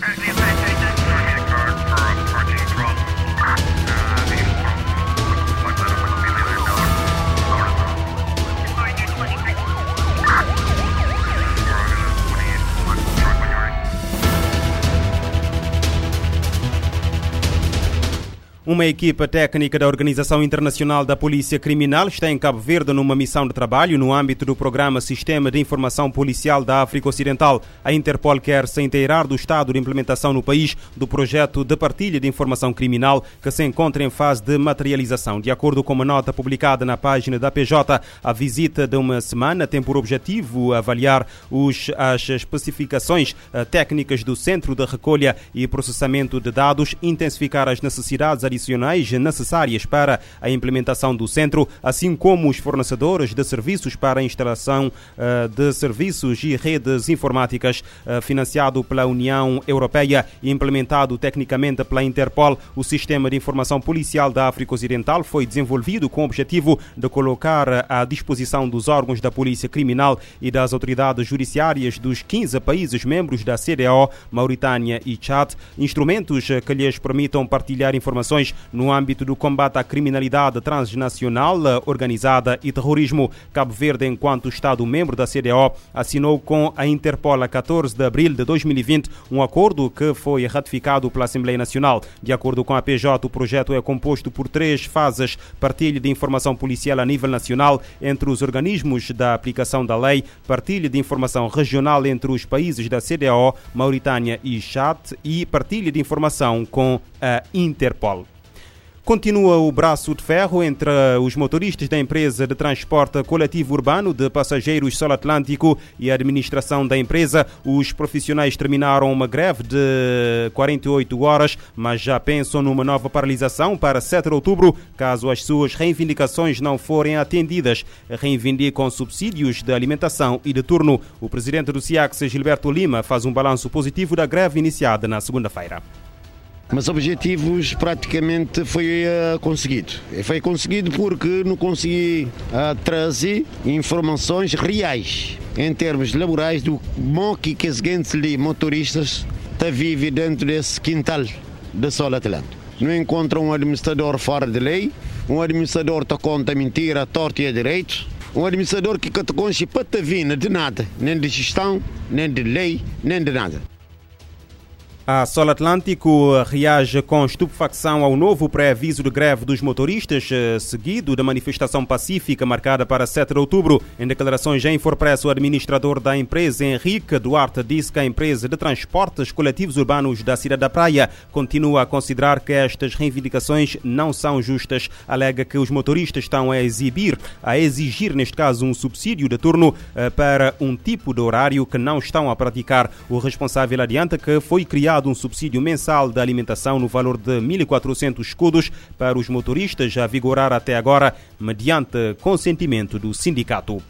Right Uma equipa técnica da Organização Internacional da Polícia Criminal está em Cabo Verde numa missão de trabalho no âmbito do programa Sistema de Informação Policial da África Ocidental. A Interpol quer se inteirar do estado de implementação no país do projeto de partilha de informação criminal que se encontra em fase de materialização. De acordo com uma nota publicada na página da PJ, a visita de uma semana tem por objetivo avaliar os, as especificações eh, técnicas do Centro de Recolha e Processamento de Dados, intensificar as necessidades adicionais adicionais necessárias para a implementação do centro, assim como os fornecedores de serviços para a instalação uh, de serviços e redes informáticas uh, financiado pela União Europeia e implementado tecnicamente pela Interpol. O sistema de informação policial da África Ocidental foi desenvolvido com o objetivo de colocar à disposição dos órgãos da Polícia Criminal e das autoridades judiciárias dos 15 países membros da CDO, Mauritânia e Chad, instrumentos que lhes permitam partilhar informações no âmbito do combate à criminalidade transnacional organizada e terrorismo. Cabo Verde, enquanto Estado-membro da CDO, assinou com a Interpol a 14 de abril de 2020 um acordo que foi ratificado pela Assembleia Nacional. De acordo com a PJ, o projeto é composto por três fases: partilha de informação policial a nível nacional entre os organismos da aplicação da lei, partilha de informação regional entre os países da CDO, Mauritânia e Chad e partilha de informação com a Interpol. Continua o braço de ferro entre os motoristas da empresa de transporte coletivo urbano de passageiros Sol Atlântico e a administração da empresa. Os profissionais terminaram uma greve de 48 horas, mas já pensam numa nova paralisação para 7 de outubro, caso as suas reivindicações não forem atendidas. Reivindicam subsídios de alimentação e de turno. O presidente do SIAX, Gilberto Lima, faz um balanço positivo da greve iniciada na segunda-feira. Mas objetivos praticamente foi uh, conseguido. Foi conseguido porque não consegui uh, trazer informações reais em termos laborais do moque que os motoristas está vive dentro desse quintal da Sol Atlântico. Não encontra um administrador fora de lei, um administrador que conta mentira, torto e a direito, um administrador que te concha para vir de nada, nem de gestão, nem de lei, nem de nada. A Sol Atlântico reage com estupefacção ao novo pré-aviso de greve dos motoristas, eh, seguido da manifestação pacífica marcada para 7 de outubro. Em declarações em Forpress, o administrador da empresa, Henrique Duarte, disse que a empresa de transportes coletivos urbanos da Cidade da Praia continua a considerar que estas reivindicações não são justas. Alega que os motoristas estão a exibir, a exigir, neste caso, um subsídio de turno eh, para um tipo de horário que não estão a praticar. O responsável adianta que foi criado um subsídio mensal de alimentação no valor de 1.400 escudos para os motoristas a vigorar até agora, mediante consentimento do sindicato.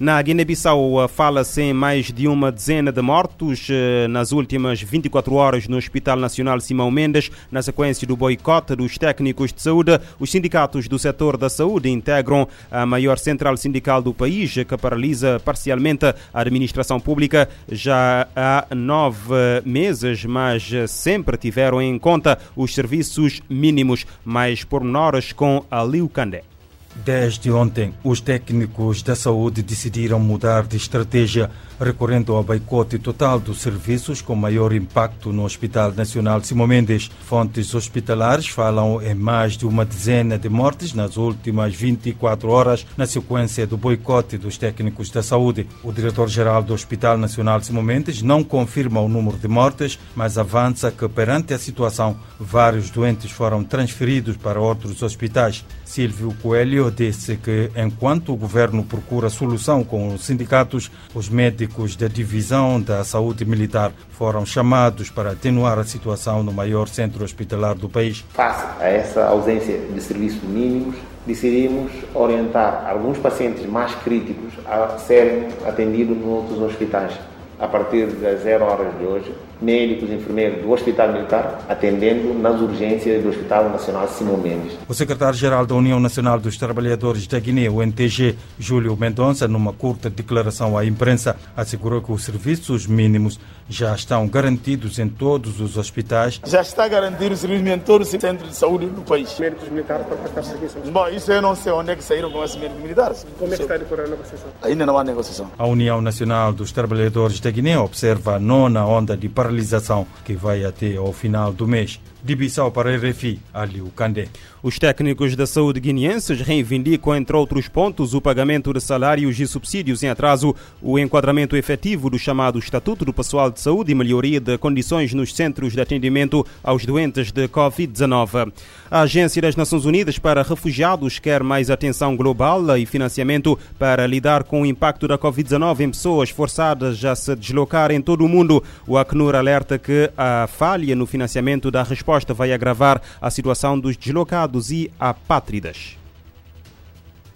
Na Guiné-Bissau fala-se em mais de uma dezena de mortos eh, nas últimas 24 horas no Hospital Nacional Simão Mendes, na sequência do boicote dos técnicos de saúde. Os sindicatos do setor da saúde integram a maior central sindical do país, que paralisa parcialmente a administração pública já há nove meses, mas sempre tiveram em conta os serviços mínimos. Mais pormenores com Aliu Candé. Desde ontem, os técnicos da saúde decidiram mudar de estratégia, recorrendo ao boicote total dos serviços com maior impacto no Hospital Nacional Simão Mendes. Fontes hospitalares falam em mais de uma dezena de mortes nas últimas 24 horas, na sequência do boicote dos técnicos da saúde. O diretor-geral do Hospital Nacional Simão Mendes não confirma o número de mortes, mas avança que, perante a situação, vários doentes foram transferidos para outros hospitais. Silvio Coelho disse que, enquanto o governo procura solução com os sindicatos, os médicos da Divisão da Saúde Militar foram chamados para atenuar a situação no maior centro hospitalar do país. Face a essa ausência de serviços mínimos, decidimos orientar alguns pacientes mais críticos a serem atendidos em outros hospitais. A partir das zero horas de hoje, médicos e enfermeiros do Hospital Militar, atendendo nas urgências do Hospital Nacional Simão Mendes. O secretário-geral da União Nacional dos Trabalhadores da Guiné, o NTG, Júlio Mendonça, numa curta declaração à imprensa, assegurou que os serviços mínimos já estão garantidos em todos os hospitais. Já está garantido o serviço em todos os centros de saúde do país. Médicos militares para prestar serviço? Bom, isso eu não sei onde é que saíram com esses médicos militares. Como é que está a decorrer a negociação? Ainda não há negociação. A União Nacional dos Trabalhadores da Guiné observa a nona onda de paralisação que vai até ao final do mês. De Bissau para RFI, Aliu Candé. Os técnicos da saúde guineenses reivindicam, entre outros pontos, o pagamento de salários e subsídios em atraso, o enquadramento efetivo do chamado Estatuto do Pessoal de Saúde e melhoria de condições nos centros de atendimento aos doentes de Covid-19. A Agência das Nações Unidas para Refugiados quer mais atenção global e financiamento para lidar com o impacto da Covid-19 em pessoas forçadas a se deslocar em todo o mundo. O Acnur alerta que a falha no financiamento da resposta vai agravar a situação dos deslocados e apátridas.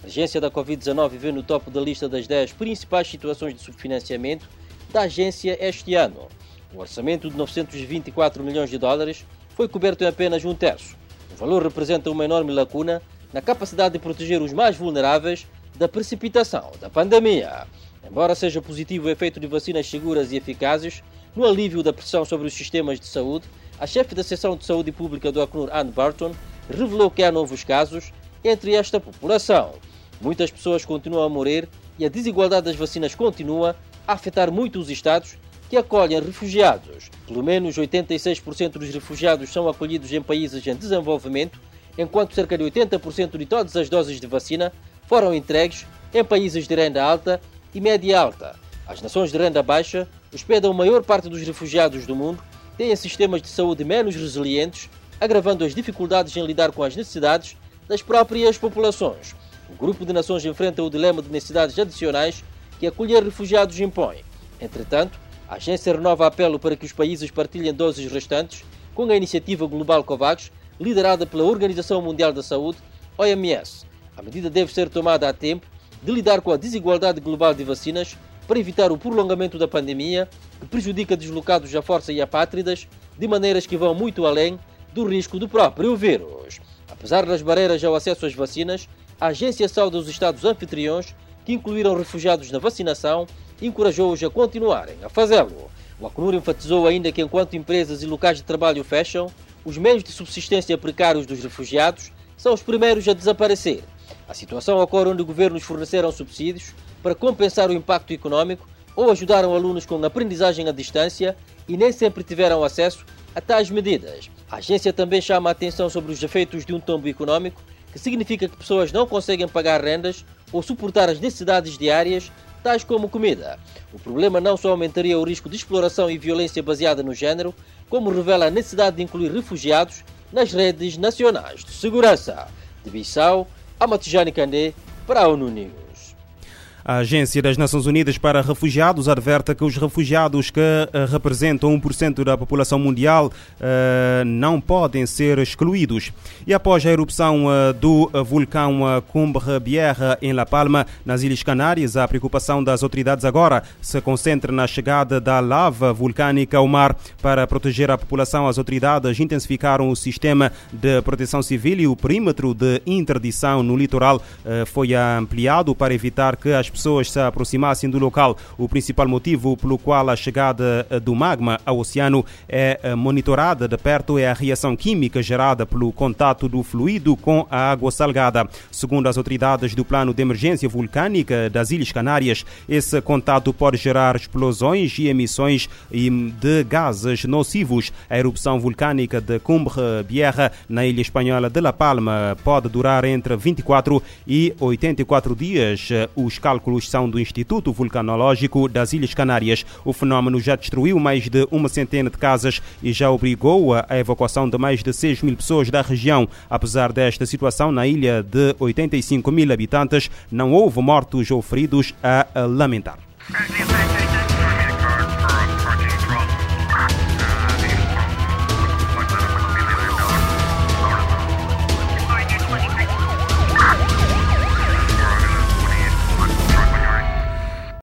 A agência da Covid-19 vê no topo da lista das 10 principais situações de subfinanciamento da agência este ano. O orçamento de 924 milhões de dólares foi coberto em apenas um terço. O valor representa uma enorme lacuna na capacidade de proteger os mais vulneráveis da precipitação da pandemia. Embora seja positivo o efeito de vacinas seguras e eficazes no alívio da pressão sobre os sistemas de saúde, a chefe da seção de saúde pública do Acnur, Anne Barton, revelou que há novos casos entre esta população. Muitas pessoas continuam a morrer e a desigualdade das vacinas continua a afetar muito os estados que acolhem refugiados. Pelo menos 86% dos refugiados são acolhidos em países em desenvolvimento, enquanto cerca de 80% de todas as doses de vacina foram entregues em países de renda alta e média alta. As nações de renda baixa hospedam a maior parte dos refugiados do mundo, têm sistemas de saúde menos resilientes, agravando as dificuldades em lidar com as necessidades das próprias populações. O grupo de nações enfrenta o dilema de necessidades adicionais que acolher refugiados impõe. Entretanto, a agência renova apelo para que os países partilhem doses restantes com a iniciativa global COVAX, liderada pela Organização Mundial da Saúde, OMS. A medida deve ser tomada a tempo de lidar com a desigualdade global de vacinas para evitar o prolongamento da pandemia, que prejudica deslocados à força e apátridas de maneiras que vão muito além do risco do próprio vírus. Apesar das barreiras ao acesso às vacinas, a agência sauda os Estados anfitriões, que incluíram refugiados na vacinação, encorajou-os a continuarem a fazê-lo. O Acnur enfatizou ainda que enquanto empresas e locais de trabalho fecham, os meios de subsistência precários dos refugiados são os primeiros a desaparecer. A situação ocorre onde governos forneceram subsídios para compensar o impacto econômico ou ajudaram alunos com aprendizagem à distância e nem sempre tiveram acesso a tais medidas. A agência também chama a atenção sobre os efeitos de um tombo econômico, que significa que pessoas não conseguem pagar rendas ou suportar as necessidades diárias, tais como comida. O problema não só aumentaria o risco de exploração e violência baseada no género, como revela a necessidade de incluir refugiados nas redes nacionais de segurança. De Bissau, Amatijani Kandé, para a ONU News. A Agência das Nações Unidas para Refugiados adverte que os refugiados que uh, representam 1% da população mundial uh, não podem ser excluídos. E após a erupção uh, do vulcão Cumbre Bierra em La Palma, nas Ilhas Canárias, a preocupação das autoridades agora se concentra na chegada da lava vulcânica ao mar. Para proteger a população, as autoridades intensificaram o sistema de proteção civil e o perímetro de interdição no litoral foi ampliado para evitar que as pessoas se aproximassem do local. O principal motivo pelo qual a chegada do magma ao oceano é monitorada de perto é a reação química gerada pelo contato do fluido com a água salgada. Segundo as autoridades do plano de emergência vulcânica das Ilhas Canárias, esse contato pode gerar explosões e emissões de gases nocivos. A erupção vulcânica de Cumbre Bierra, na ilha espanhola de La Palma, pode durar entre 24 e 84 dias. Os cálculos são do Instituto Vulcanológico das Ilhas Canárias. O fenômeno já destruiu mais de uma centena de casas e já obrigou a evacuação de mais de 6 mil pessoas da região. Apesar desta situação, na ilha de 85 mil habitantes, não houve mortos ou feridos a lamentar.